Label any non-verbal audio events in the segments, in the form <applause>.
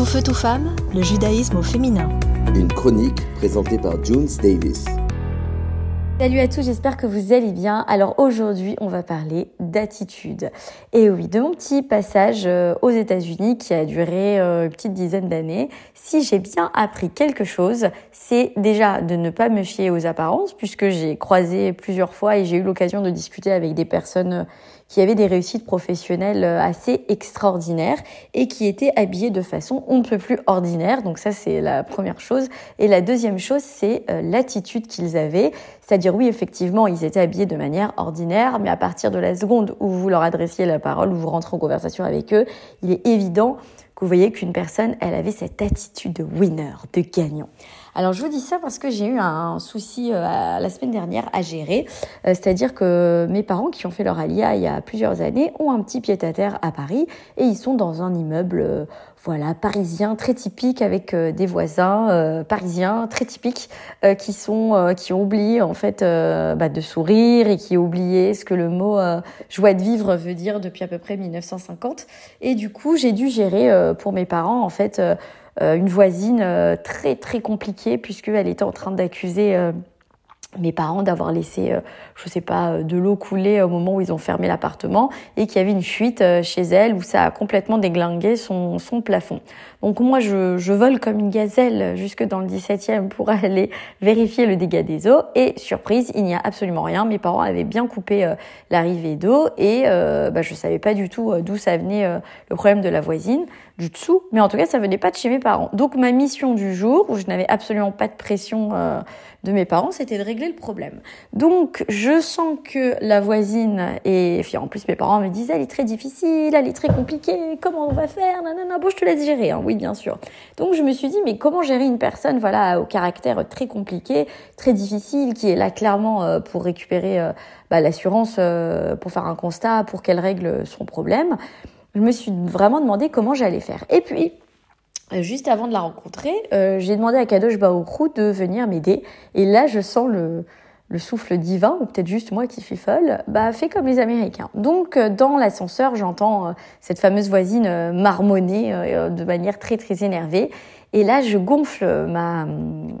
Tout feu, tout femme, le judaïsme au féminin. Une chronique présentée par Junes Davis. Salut à tous, j'espère que vous allez bien. Alors aujourd'hui, on va parler d'attitude. Et oui, de mon petit passage euh, aux États-Unis qui a duré euh, une petite dizaine d'années, si j'ai bien appris quelque chose, c'est déjà de ne pas me fier aux apparences, puisque j'ai croisé plusieurs fois et j'ai eu l'occasion de discuter avec des personnes qui avaient des réussites professionnelles euh, assez extraordinaires et qui étaient habillées de façon on ne peut plus ordinaire. Donc ça, c'est la première chose. Et la deuxième chose, c'est l'attitude qu'ils avaient. C'est-à-dire, oui, effectivement, ils étaient habillés de manière ordinaire, mais à partir de la seconde où vous leur adressiez la parole, où vous rentrez en conversation avec eux, il est évident que vous voyez qu'une personne, elle avait cette attitude de winner, de gagnant. Alors je vous dis ça parce que j'ai eu un souci euh, la semaine dernière à gérer, euh, c'est-à-dire que mes parents qui ont fait leur alia il y a plusieurs années ont un petit pied-à-terre à Paris et ils sont dans un immeuble euh, voilà parisien très typique avec des voisins parisiens très typiques qui sont qui ont oublié en fait bah, de sourire et qui ont oublié ce que le mot joie de vivre veut dire depuis à peu près 1950 et du coup j'ai dû gérer pour mes parents en fait une voisine euh, très très compliquée puisqu'elle était en train d'accuser euh, mes parents d'avoir laissé, je sais pas, de l'eau couler au moment où ils ont fermé l'appartement et qu'il y avait une fuite chez elle où ça a complètement déglingué son, son plafond. Donc moi, je, je vole comme une gazelle jusque dans le 17e pour <laughs> aller vérifier le dégât des eaux et surprise, il n'y a absolument rien. Mes parents avaient bien coupé l'arrivée d'eau et euh, bah, je savais pas du tout d'où ça venait le problème de la voisine du dessous, mais en tout cas, ça venait pas de chez mes parents. Donc ma mission du jour, où je n'avais absolument pas de pression euh, de mes parents, c'était de régler le problème. Donc je sens que la voisine et en plus mes parents me disent elle est très difficile, elle est très compliquée, comment on va faire Nanana, bon je te laisse gérer, hein. oui bien sûr. Donc je me suis dit mais comment gérer une personne voilà au caractère très compliqué, très difficile, qui est là clairement euh, pour récupérer euh, bah, l'assurance, pour faire un constat, pour qu'elle règle son problème je me suis vraiment demandé comment j'allais faire. Et puis, euh, juste avant de la rencontrer, euh, j'ai demandé à Kadosh Baokrou de venir m'aider. Et là, je sens le, le souffle divin, ou peut-être juste moi qui suis folle, bah fait comme les Américains. Donc euh, dans l'ascenseur, j'entends cette fameuse voisine marmonner de manière très très énervée. Et là, je gonfle ma,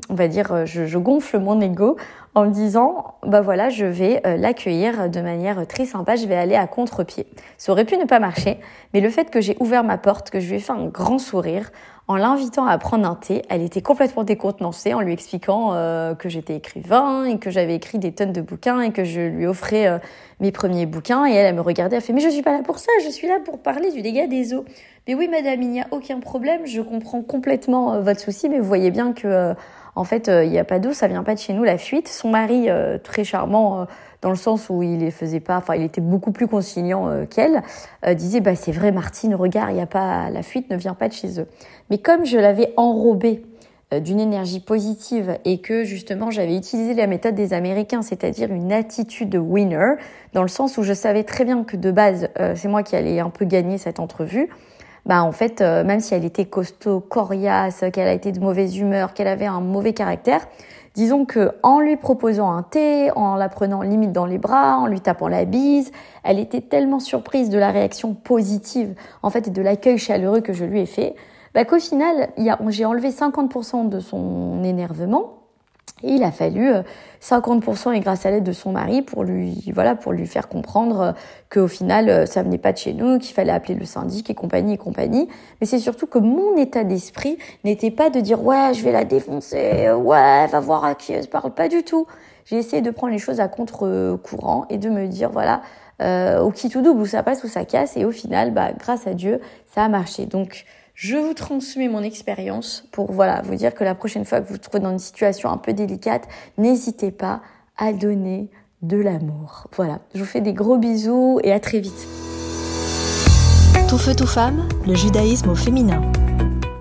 on va dire, je, je gonfle mon ego en me disant, bah voilà, je vais euh, l'accueillir de manière très sympa, je vais aller à contre-pied. Ça aurait pu ne pas marcher, mais le fait que j'ai ouvert ma porte, que je lui ai fait un grand sourire, en l'invitant à prendre un thé, elle était complètement décontenancée en lui expliquant euh, que j'étais écrivain et que j'avais écrit des tonnes de bouquins et que je lui offrais euh, mes premiers bouquins. Et elle, elle me regardait, elle fait mais je suis pas là pour ça, je suis là pour parler du dégât des eaux. Mais oui, madame, il n'y a aucun problème, je comprends complètement votre souci, mais vous voyez bien que en fait, euh, il n'y a pas d'eau, ça vient pas de chez nous, la fuite. Son mari, euh, très charmant, euh, dans le sens où il les faisait pas, enfin, il était beaucoup plus conciliant qu'elle, disait, bah, c'est vrai, Martine, regarde, il a pas, la fuite ne vient pas de chez eux. Mais comme je l'avais enrobée d'une énergie positive et que justement j'avais utilisé la méthode des Américains, c'est-à-dire une attitude winner, dans le sens où je savais très bien que de base c'est moi qui allais un peu gagner cette entrevue, bah en fait, euh, même si elle était costaud, coriace, qu'elle a été de mauvaise humeur, qu'elle avait un mauvais caractère, disons que en lui proposant un thé, en la prenant limite dans les bras, en lui tapant la bise, elle était tellement surprise de la réaction positive, en fait, et de l'accueil chaleureux que je lui ai fait, bah, qu'au final, j'ai enlevé 50% de son énervement il a fallu 50% euh, et grâce à l'aide de son mari pour lui, voilà, pour lui faire comprendre euh, qu'au final, euh, ça venait pas de chez nous, qu'il fallait appeler le syndic et compagnie et compagnie. Mais c'est surtout que mon état d'esprit n'était pas de dire ouais, je vais la défoncer, ouais, va voir à qui elle se parle, pas du tout. J'ai essayé de prendre les choses à contre-courant et de me dire voilà, au qui tout double, où ça passe, où ça casse. Et au final, bah, grâce à Dieu, ça a marché. Donc, je vous transmets mon expérience pour voilà vous dire que la prochaine fois que vous vous trouvez dans une situation un peu délicate, n'hésitez pas à donner de l'amour. Voilà, je vous fais des gros bisous et à très vite. Tout feu, tout femme, le judaïsme au féminin.